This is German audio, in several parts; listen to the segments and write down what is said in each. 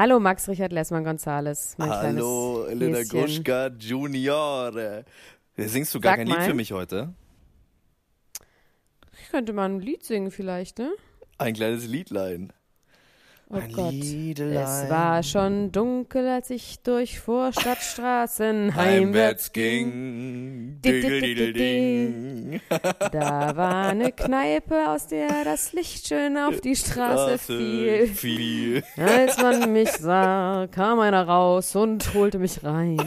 Hallo Max Richard Lessmann Gonzales. Hallo Elena Gruschka Junior. Singst du gar Sag kein mal. Lied für mich heute? Ich könnte mal ein Lied singen vielleicht, ne? Ein kleines Liedlein. Oh ein Gott. Liedelein. Es war schon dunkel, als ich durch Vorstadtstraßen heimwärts ging. Ding. Da war eine Kneipe, aus der das Licht schön auf die Straße fiel. fiel. Als man mich sah, kam einer raus und holte mich rein.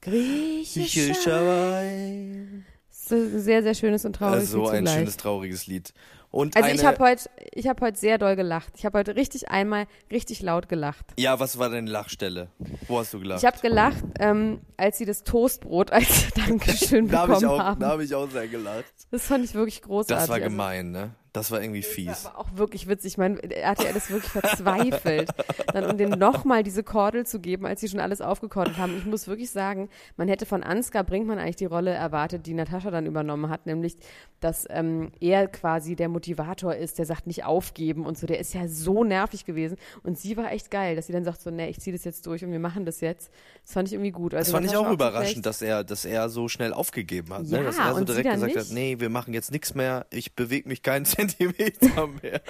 Griechischer Wein. Sehr, sehr schönes und trauriges Lied. So ein schönes, trauriges Lied. Und also ich habe heute, ich habe heute sehr doll gelacht. Ich habe heute richtig einmal richtig laut gelacht. Ja, was war deine Lachstelle? Wo hast du gelacht? Ich habe gelacht, ähm, als sie das Toastbrot als Dankeschön bekommen da hab ich auch, haben. Da habe ich auch sehr gelacht. Das fand ich wirklich großartig. Das war also gemein, ne? Das war irgendwie fies. Das war auch wirklich witzig. Ich meine, RTL ist wirklich verzweifelt, dann um denen nochmal diese Kordel zu geben, als sie schon alles aufgekordelt haben. Ich muss wirklich sagen, man hätte von Ansgar Brinkmann eigentlich die Rolle erwartet, die Natascha dann übernommen hat, nämlich, dass ähm, er quasi der Motivator ist, der sagt nicht aufgeben und so. Der ist ja so nervig gewesen. Und sie war echt geil, dass sie dann sagt so, nee, ich ziehe das jetzt durch und wir machen das jetzt. Das fand ich irgendwie gut. Also das fand Natascha ich auch überraschend, dass er, dass er so schnell aufgegeben hat. Ja, ne? Dass er so direkt gesagt nicht. hat, nee, wir machen jetzt nichts mehr, ich bewege mich keinen Zentimeter Zentimeter mehr.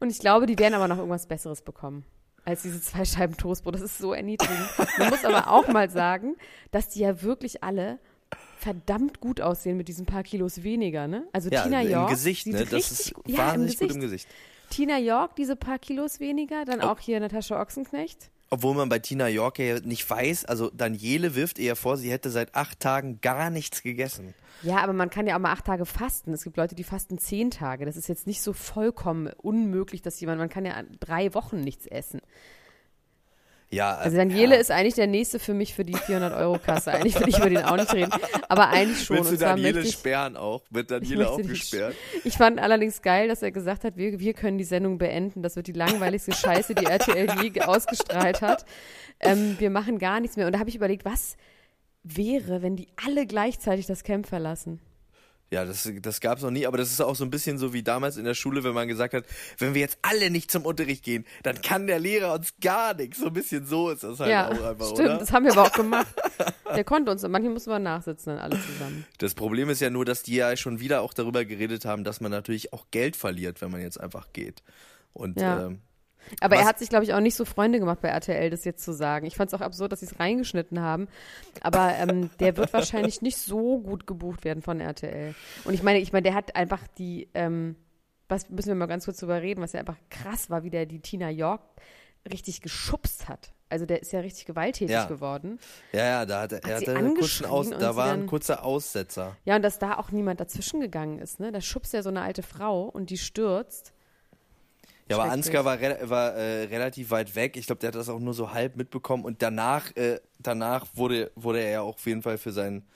Und ich glaube, die werden aber noch irgendwas Besseres bekommen als diese zwei Scheiben Toastbrot. Das ist so erniedrigend. Man muss aber auch mal sagen, dass die ja wirklich alle verdammt gut aussehen mit diesen paar Kilos weniger, ne? Also ja, Tina York. Im Gesicht, ne? Das ist ja, wahnsinnig gut im Gesicht. Tina York, diese paar Kilos weniger, dann oh. auch hier Natascha Ochsenknecht. Obwohl man bei Tina York ja nicht weiß, also Daniele wirft eher vor, sie hätte seit acht Tagen gar nichts gegessen. Ja, aber man kann ja auch mal acht Tage fasten. Es gibt Leute, die fasten zehn Tage. Das ist jetzt nicht so vollkommen unmöglich, dass jemand, man kann ja drei Wochen nichts essen. Ja, also Daniele ja. ist eigentlich der nächste für mich für die 400-Euro-Kasse. Eigentlich will ich über den auch nicht reden, aber eigentlich schon. Willst du Daniele ich, sperren auch? Wird Daniele auch gesperrt? Ich fand allerdings geil, dass er gesagt hat, wir, wir können die Sendung beenden. Das wird die langweiligste Scheiße, die RTL je ausgestrahlt hat. Ähm, wir machen gar nichts mehr. Und da habe ich überlegt, was wäre, wenn die alle gleichzeitig das Camp verlassen? Ja, das, das gab es noch nie, aber das ist auch so ein bisschen so wie damals in der Schule, wenn man gesagt hat, wenn wir jetzt alle nicht zum Unterricht gehen, dann kann der Lehrer uns gar nichts. So ein bisschen so ist das halt ja, auch einfach, stimmt, oder? das haben wir aber auch gemacht. Der konnte uns, manchmal mussten wir nachsitzen dann alle zusammen. Das Problem ist ja nur, dass die ja schon wieder auch darüber geredet haben, dass man natürlich auch Geld verliert, wenn man jetzt einfach geht. Und ja. ähm, aber Was? er hat sich, glaube ich, auch nicht so Freunde gemacht bei RTL, das jetzt zu sagen. Ich fand es auch absurd, dass sie es reingeschnitten haben. Aber ähm, der wird wahrscheinlich nicht so gut gebucht werden von RTL. Und ich meine, ich meine, der hat einfach die, ähm, was müssen wir mal ganz kurz drüber reden, was ja einfach krass war, wie der die Tina York richtig geschubst hat. Also der ist ja richtig gewalttätig ja. geworden. Ja, ja, da hat er, er hatte einen kurzen Aus, da war ein kurzer Aussetzer. Ja, und dass da auch niemand dazwischen gegangen ist, ne? Da schubst ja so eine alte Frau und die stürzt. Ja, aber Ansgar war, re war äh, relativ weit weg. Ich glaube, der hat das auch nur so halb mitbekommen. Und danach, äh, danach wurde, wurde er ja auch auf jeden Fall für seinen,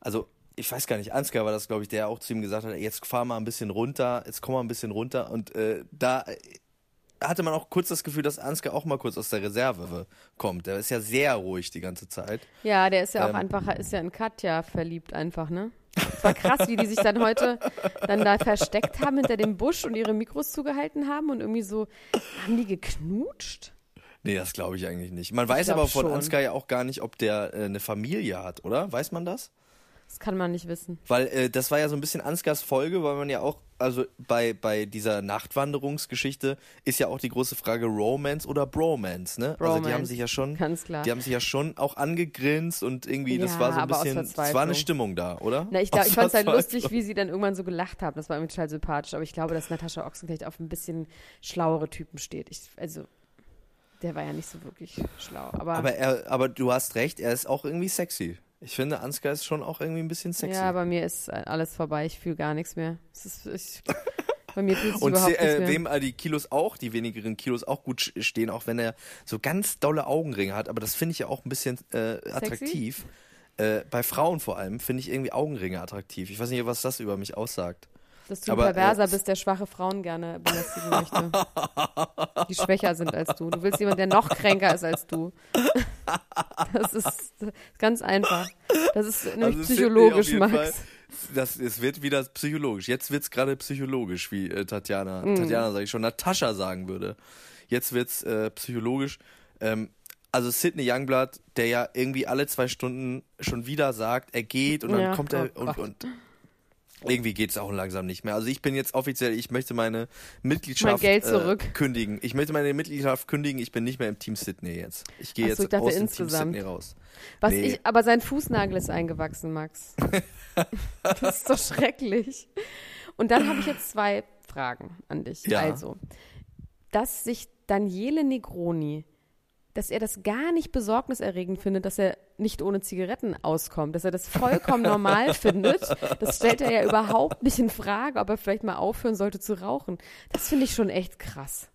also ich weiß gar nicht, Ansgar war das, glaube ich, der auch zu ihm gesagt hat, jetzt fahr mal ein bisschen runter, jetzt komm mal ein bisschen runter. Und äh, da äh, hatte man auch kurz das Gefühl, dass Ansgar auch mal kurz aus der Reserve kommt. Der ist ja sehr ruhig die ganze Zeit. Ja, der ist ja auch ähm, einfach, ist ja in Katja verliebt einfach, ne? Es war krass, wie die sich dann heute dann da versteckt haben hinter dem Busch und ihre Mikros zugehalten haben und irgendwie so, haben die geknutscht? Nee, das glaube ich eigentlich nicht. Man weiß aber von schon. Ansgar ja auch gar nicht, ob der äh, eine Familie hat, oder? Weiß man das? Das kann man nicht wissen. Weil äh, das war ja so ein bisschen Ansgars Folge, weil man ja auch, also bei, bei dieser Nachtwanderungsgeschichte ist ja auch die große Frage Romance oder Bromance, ne? Bromance, also die haben sich ja schon, ganz klar. die haben sich ja schon auch angegrinst und irgendwie, das Ja, war so ein bisschen, es war eine. Stimmung da, oder? Na, ich, glaub, ich fand es halt lustig, wie sie dann irgendwann so gelacht haben. Das war irgendwie total sympathisch. Aber ich glaube, dass Natascha Ochsenknecht auf ein bisschen schlauere Typen steht. Ich, also, der war ja nicht so wirklich schlau. Aber, Aber, er, aber du hast recht, er ist auch irgendwie sexy. Ich finde, Ansgar ist schon auch irgendwie ein bisschen sexy. ja, bei mir ist alles vorbei. Ich fühle gar nichts mehr. Es ist, ich, bei mir fühlt sich Und überhaupt se- nichts äh, mehr. wem äh, die Kilos auch, die wenigeren Kilos auch gut stehen, auch wenn er so ganz dolle Augenringe hat, aber das finde ich ja auch ein bisschen äh, attraktiv. Äh, bei Frauen vor allem finde ich irgendwie Augenringe attraktiv. Ich weiß nicht, was das über mich aussagt. Dass du ein aber, äh, Perverser bist, der schwache Frauen gerne belästigen möchte. Die schwächer sind als du. Du willst jemanden, der noch kränker ist als du. Das ist ganz einfach. Das ist nämlich Also psychologisch, jeden Fall- Max. Das, es wird wieder psychologisch. Jetzt wird es gerade psychologisch, wie äh, Tatjana, Mhm. Tatjana sage ich schon, Natascha sagen würde. Jetzt wird es äh, psychologisch. Ähm, also Sidney Youngblood, der ja irgendwie alle zwei Stunden schon wieder sagt, er geht und dann Ja, kommt er oh und, und irgendwie geht es auch langsam nicht mehr. Also ich bin jetzt offiziell, ich möchte meine Mitgliedschaft Mein. Äh, kündigen. Ich möchte meine Mitgliedschaft kündigen. Ich bin nicht mehr im Team Sydney jetzt. Ich gehe jetzt ich aus dem insgesamt. Team Sydney raus. Was Nee. ich, aber sein Fußnagel ist eingewachsen, Max. das ist doch schrecklich. Und dann habe ich jetzt zwei Fragen an dich. Ja. Also, dass sich Daniele Negroni, dass er das gar nicht besorgniserregend findet, dass er nicht ohne Zigaretten auskommt, dass er das vollkommen normal findet, das stellt er ja überhaupt nicht in Frage, ob er vielleicht mal aufhören sollte zu rauchen. Das finde ich schon echt krass.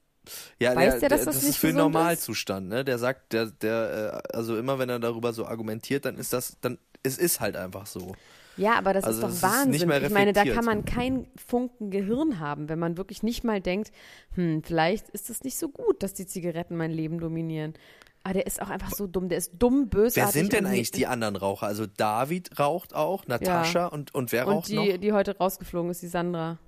Ja, Weiß der, der, dass das das nicht ist für? Normalzustand, ne? Der sagt, der, der, äh, also immer wenn er darüber so argumentiert, dann ist das, dann, es ist halt einfach so. Ja, aber das Also ist doch ist Wahnsinn. mehr ich meine, da kann man kein Funken Gehirn haben, wenn man wirklich nicht mal denkt, hm, vielleicht ist es nicht so gut, dass die Zigaretten mein Leben dominieren. Aber der ist auch einfach so dumm. Der ist dumm, bösartig. Wer sind denn eigentlich die anderen Raucher? Also David raucht auch, Natascha und, und wer Und raucht die, noch? die heute rausgeflogen ist, die Sandra.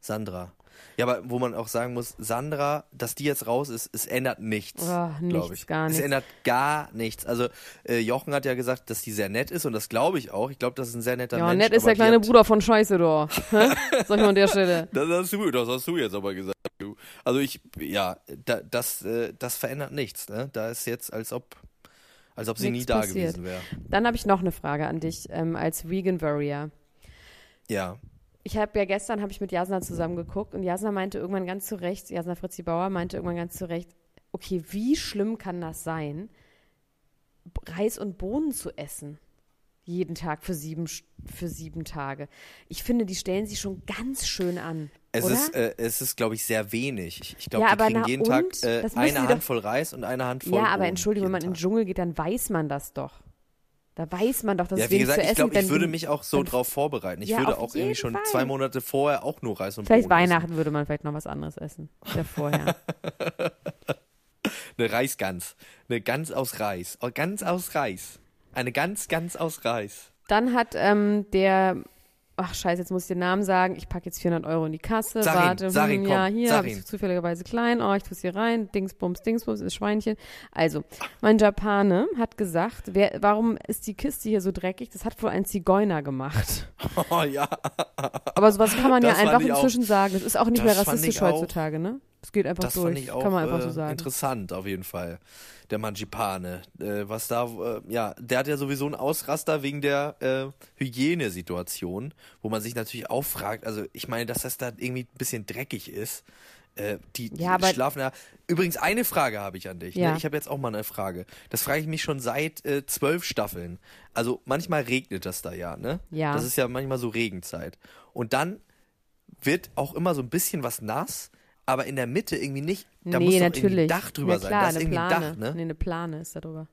Sandra. Ja, aber wo man auch sagen muss, Sandra, dass die jetzt raus ist, es ändert nichts. Oh, glaub nichts, ich. gar Es nichts. ändert gar nichts. Also äh, Jochen hat ja gesagt, dass die sehr nett ist und das glaube ich auch. Ich glaube, das ist ein sehr netter Ja, Mensch. nett ist der kleine hat- Bruder von Scheiße, da. Hä? Sag ich mal an der Stelle. Das hast du, das hast du jetzt aber gesagt. du. Also ich, ja, da, das, äh, das verändert nichts. Ne? Da ist jetzt, als ob, als ob sie Nichts nie da passiert. gewesen wäre. Dann habe ich noch eine Frage an dich ähm, als Vegan Warrior. Ja. Ich habe ja gestern habe ich mit Jasna zusammen geguckt und Jasna meinte irgendwann ganz zu Recht, Jasna Fritzi Bauer meinte irgendwann ganz zu Recht, okay, wie schlimm kann das sein, Reis und Bohnen zu essen? Jeden Tag für sieben, für sieben Tage. Ich finde, die stellen sich schon ganz schön an. Es oder? ist, äh, es ist, glaube ich, sehr wenig. Ich, ich glaube, Ja, die kriegen jeden? Tag äh, eine Handvoll Reis und eine Handvoll ja, aber Bohnen Entschuldigung, wenn man in jeden den Tag. Dschungel geht, dann weiß man das doch. Da weiß man doch, dass Ja, es wie gesagt, zu ich essen glaube, wenn ich würde mich auch so drauf vorbereiten. Ich Ja, würde auch irgendwie schon Fall. zwei Monate vorher auch nur Reis und Vielleicht Bohnen Weihnachten würde man vielleicht noch was anderes essen. Ja, vorher. Essen. Eine Reisgans. Eine Gans aus Reis. Oh, Ganz aus Reis. Eine Gans, ganz aus Reis. Dann hat ähm, der, ach scheiße, jetzt muss ich den Namen sagen, ich packe jetzt 400 Euro in die Kasse, Sag ihn, warte, sag hm, ihn, ja, komm, hier habe ich ihn. zufälligerweise klein, oh, ich tue es hier rein, Dingsbums, Dingsbums, ist Schweinchen. Also, mein Japane hat gesagt, wer, warum ist die Kiste hier so dreckig? Das hat wohl ein Zigeuner gemacht. Oh ja. Aber sowas kann man ja Das fand einfach ich auch- inzwischen sagen. Das ist auch nicht mehr rassistisch heutzutage, ne? Es geht einfach Das durch. fand ich auch kann man einfach äh, so sagen. interessant, auf jeden Fall. Der Mangipane. Äh, was da, äh, ja, der hat ja sowieso einen Ausraster wegen der äh, Hygienesituation, wo man sich natürlich auch fragt, also ich meine, dass das da irgendwie ein bisschen dreckig ist. Äh, die, die Ja, aber- schlafen ja. Übrigens, eine Frage habe ich an dich. Ja. Ne? Ich habe jetzt auch mal eine Frage. Das frage ich mich schon seit äh, zwölf Staffeln. Also manchmal regnet das da ja, ne? Ja. Das ist ja manchmal so Regenzeit. Und dann wird auch immer so ein bisschen was nass, aber in der Mitte irgendwie nicht. Da nee, muss doch natürlich. irgendwie ein Dach drüber ja, sein. klar, Da ist eine irgendwie ein Plane. Dach, ne? Nee, eine Plane ist da drüber.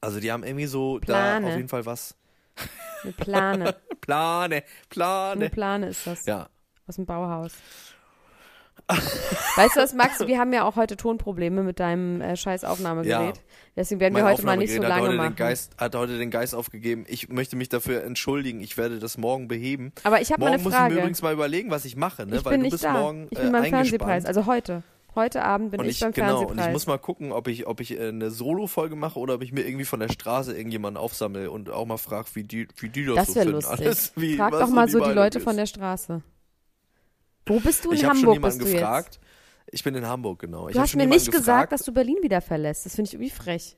Also die haben irgendwie so Plane. da auf jeden Fall was. Eine Plane. Plane, Eine Plane. Plane ist das. Ja. Aus dem Bauhaus. weißt du was, Max? Wir haben ja auch heute Tonprobleme mit deinem äh, scheiß Aufnahmegerät. Ja. Deswegen werden wir heute mal nicht so hat lange heute machen. Den Geist, hat heute den Geist aufgegeben. Ich möchte mich dafür entschuldigen. Ich werde das morgen beheben. Aber ich habe mal Morgen eine muss ich mir Frage. übrigens mal überlegen, was ich mache, ne? ich Weil bin du nicht bist da. morgen ich äh, bin beim eingespannt. Fernsehpreis, also heute. Heute Abend bin und ich, ich beim genau, und Fernsehpreis. ich muss mal gucken, ob ich, ob ich äh, eine Solo-Folge mache oder ob ich mir irgendwie von der Straße irgendjemanden aufsammle und auch mal frage, wie die, wie die das, das so wäre finden. lustig. Alles, wie, Frag doch mal so die Leute ist. von der Straße. Wo bist du in Ich habe schon Hamburg? jemanden gefragt. Ich bin in Hamburg, genau. Ich Jetzt? Du hast mir nicht gefragt. gesagt, dass du Berlin wieder verlässt. Das finde ich irgendwie frech.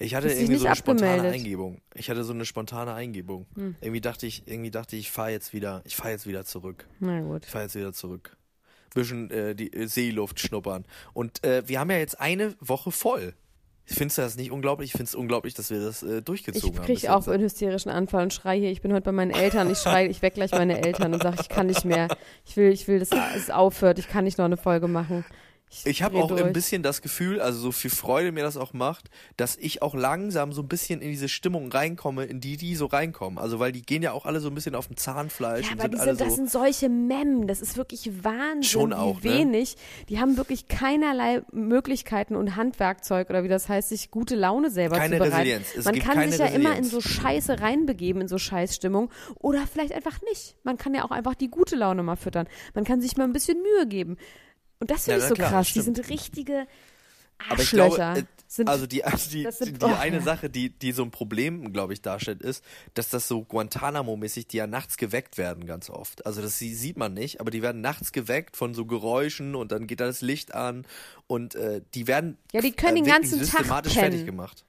Ich hatte irgendwie so eine spontane abgemeldet. Eingebung. Ich hatte so eine spontane Eingebung. Hm. Irgendwie dachte ich, irgendwie dachte ich, ich fahre jetzt wieder, ich fahre jetzt wieder zurück. Na gut. Ich fahre jetzt wieder zurück. Bisschen äh, die äh, Seeluft schnuppern. Und äh, wir haben ja jetzt eine Woche voll. Findest du das nicht unglaublich? Ich finde es unglaublich, dass wir das äh, Ich durchgezogen haben. bis kriege auch einen hysterischen Anfall und schreie hier. Ich bin heute bei meinen Eltern. Ich schreie, ich weck gleich meine Eltern und sage, ich kann nicht mehr. Ich will, ich will, dass es aufhört. Ich kann nicht noch eine Folge machen. Ich habe dreh auch durch. ein bisschen das Gefühl, also so viel Freude mir das auch macht, dass ich auch langsam so ein bisschen in diese Stimmung reinkomme, in die die so reinkommen. Also weil die gehen ja auch alle so ein bisschen auf dem Zahnfleisch Ja, und aber sind die alle sind, das so. sind solche Mem. Das ist wirklich Wahnsinn, Schon wie auch, ne? wenig. Die haben wirklich keinerlei Möglichkeiten und Handwerkzeug oder wie das heißt, sich gute Laune selber Keine zu bereiten. Resilienz. Es Man kann sich ja immer in Resilienz. so Scheiße reinbegeben, in so Scheißstimmung. Oder vielleicht einfach nicht. Man kann ja auch einfach die gute Laune mal füttern. Man kann sich mal ein bisschen Mühe geben. Und das finde Ja, ich so klar, krass. das Die stimmt. sind richtige Aber ich Arschlöcher. glaube, äh, also die, also die, sind- die oh, eine ja. Sache, die, die so ein Problem, glaube ich, darstellt, ist, dass das so Guantanamo-mäßig, die ja nachts geweckt werden ganz oft. Also das sie- sieht man nicht, aber die werden nachts geweckt von so Geräuschen und dann geht da das Licht an und äh, die werden Ja, die können äh, den ganzen Tag systematisch pennen. fertig gemacht.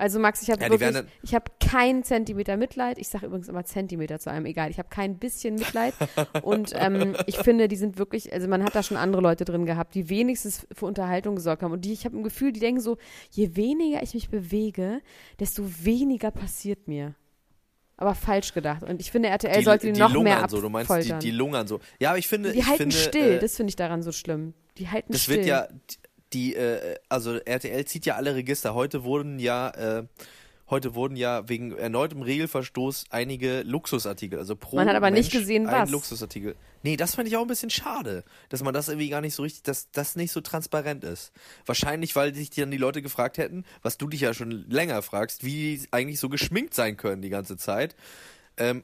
Also Max, ich habe Ja, die wirklich, ich habe keinen Zentimeter Mitleid. Ich sage übrigens immer Zentimeter zu einem, egal. Ich habe kein bisschen Mitleid. Und ähm, ich finde, die sind wirklich, also man hat da schon andere Leute drin gehabt, die wenigstens für Unterhaltung gesorgt haben. Und die, ich habe ein Gefühl, die denken so, je weniger ich mich bewege, desto weniger passiert mir. Aber falsch gedacht. Und ich finde, RTL sollte die, noch lungern mehr so, du meinst die, die lungern so. Ja, aber ich finde, Die ich halten finde, still, äh, das finde ich daran so schlimm. Die halten Das still. wird ja, die, äh, also RTL zieht ja alle Register. Heute wurden ja, äh, heute wurden ja wegen erneutem Regelverstoß einige Luxusartikel, also pro Man hat aber nicht Mensch gesehen, ein was. Luxusartikel. Nee, das fand ich auch ein bisschen schade, dass man das irgendwie gar nicht so richtig, dass das nicht so transparent ist. Wahrscheinlich, weil sich dann die Leute gefragt hätten, was du dich ja schon länger fragst, wie die eigentlich so geschminkt sein können die ganze Zeit. Ähm,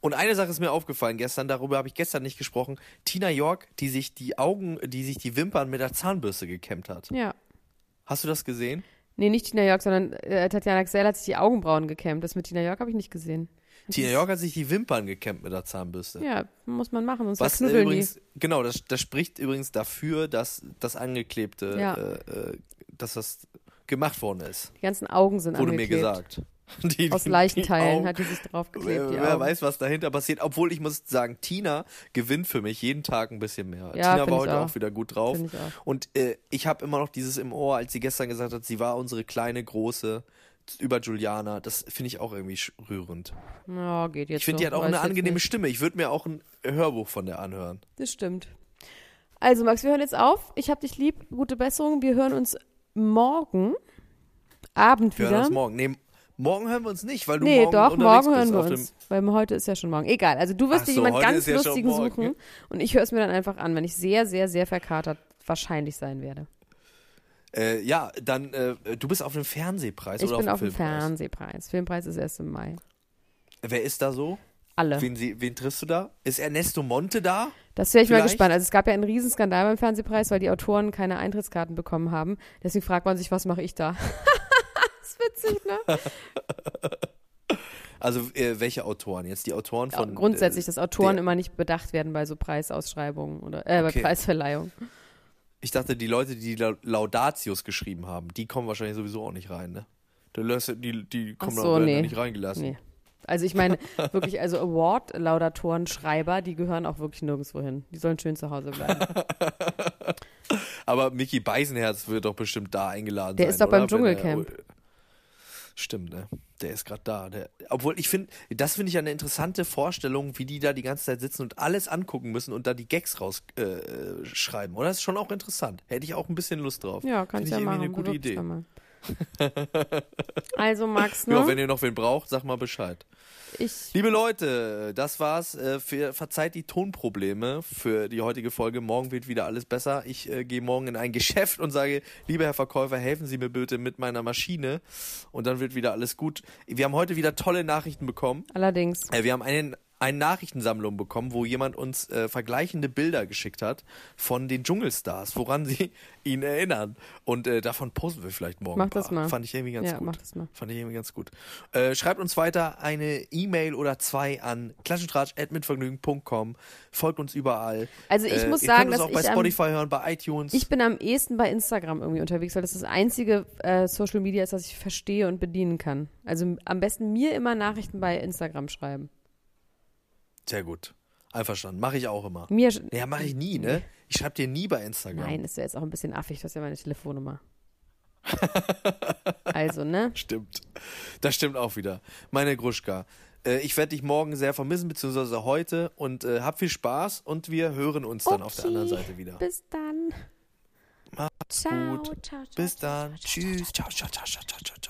und eine Sache ist mir aufgefallen gestern, darüber habe ich gestern nicht gesprochen. Tina York, die sich die Augen, die sich die Wimpern mit der Zahnbürste gekämmt hat. ja. Hast du das gesehen? Nee, nicht Tina York, sondern äh, Tatjana Xell hat sich die Augenbrauen gekämmt. Das mit Tina York habe ich nicht gesehen. Tina York hat sich die Wimpern gekämmt mit der Zahnbürste. Ja, muss man machen, sonst Was verknüppeln übrigens, genau, das, das spricht übrigens dafür, dass das angeklebte, Ja. äh, äh, dass das gemacht worden ist. die. Die ganzen Augen sind Wurde mir angeklebt. gesagt. Die, Aus Leichenteilen hat die sich draufgeklebt, Wer, wer weiß, was dahinter passiert. Obwohl ich muss sagen, Tina gewinnt für mich jeden Tag ein bisschen mehr. Ja, Tina war heute auch. auch. wieder gut drauf. Ich. Und äh, ich habe immer noch dieses im Ohr, als sie gestern gesagt hat, sie war unsere kleine große über Juliana. Das finde ich auch irgendwie rührend. Ja, geht jetzt Ich finde, die hat auch eine angenehme. Stimme. Ich würde mir auch ein Hörbuch von der anhören. Das stimmt. Also, Max, wir hören jetzt auf. Ich hab dich lieb. Gute Besserung. Wir hören uns morgen Abend Wir hören wieder. uns morgen. Nee, morgen hören wir uns nicht, weil du nee, morgen doch, unterwegs morgen hören wir auf uns. Weil heute ist ja schon morgen. Egal. Also, du wirst Ach dir so, jemand heute ganz ja Lustigen suchen. Und ich höre es mir dann einfach an, wenn ich sehr, sehr, sehr verkatert wahrscheinlich sein werde. Äh, ja, dann, äh, du bist auf dem Fernsehpreis Ich oder bin auf auf dem dem Filmpreis? Fernsehpreis. Filmpreis ist erst im Mai. Wer ist da so? Alle. Wen, sie, wen triffst du da? Ist Ernesto Monte da? Das wäre ich mal Vielleicht? gespannt. Also es gab ja einen Riesenskandal beim Fernsehpreis, weil die Autoren keine Eintrittskarten bekommen haben. Deswegen fragt man sich, was mache ich da? ist witzig, ne? Also, äh, welche Autoren? Jetzt die Autoren von. Grundsätzlich, äh, dass Autoren der- immer nicht bedacht werden bei so Preisausschreibungen oder äh, bei Okay. Preisverleihung. Ich dachte, die Leute, die La- Laudatius geschrieben haben, die kommen wahrscheinlich sowieso auch nicht rein, ne? Die, die, kommen so, da nee. nicht reingelassen. Nee. Also ich meine, wirklich, also Award-Laudatoren, Schreiber, die gehören auch wirklich nirgendwo hin. Die sollen schön zu Hause bleiben. Aber Mickey Beisenherz wird doch bestimmt da eingeladen Der sein. ist doch oder? beim Dschungelcamp. Stimmt, ne? Der ist gerade da. Der, obwohl ich finde, das finde ich ja eine interessante Vorstellung, wie die da die ganze Zeit sitzen und alles angucken müssen und da die Gags rausschreiben, äh, schreiben. oder? Das ist schon auch interessant. Hätte ich auch ein bisschen Lust drauf. Ja, kann Finde ich ja irgendwie machen. eine gute Idee. Also Max, ne? Ja, wenn ihr noch wen braucht, sag mal Bescheid. ich Liebe Leute, das war's. Äh, für, verzeiht die Tonprobleme für die heutige Folge. Morgen wird wieder alles besser. Ich äh, gehe morgen in ein Geschäft und sage, lieber Herr Verkäufer, helfen Sie mir bitte mit meiner Maschine. Und dann wird wieder alles gut. Wir haben heute wieder tolle Nachrichten bekommen. allerdings. Äh, wir haben einen, eine Nachrichtensammlung bekommen, wo jemand uns äh, vergleichende Bilder geschickt hat von den Dschungelstars, woran sie ihn erinnern. Und äh, davon posten wir vielleicht morgen. Mach das mal. Fand ich irgendwie ganz Ja, gut. mach das mal. Fand ich irgendwie ganz gut. Äh, schreibt uns weiter eine E-Mail oder zwei an klatschentratsch.mitvergnügen.com. Folgt uns überall. Also ich äh, muss ihr sagen, könnt uns dass auch bei ich am- Spotify hören, bei iTunes. Ich bin am ehesten bei Instagram irgendwie unterwegs, weil das das einzige äh, Social Media ist, das ich verstehe und bedienen kann. Also am besten mir immer Nachrichten bei Instagram schreiben. Sehr gut. Einverstanden. Mache ich auch immer. Mir, Ja, mache ich nie, ne? Ich schreibe dir nie bei Instagram. nein, ist ja jetzt auch ein bisschen affig, du hast ja meine Telefonnummer. also, ne? Stimmt. Das stimmt auch wieder. Meine Gruschka. Äh, ich werde dich morgen sehr vermissen, beziehungsweise heute und äh, hab viel Spaß und wir hören uns dann auf der anderen Seite wieder. Bis dann. Macht's Ciao, gut. ciao, ciao, Bis dann. Tschüss. Ciao, ciao, ciao, ciao, ciao,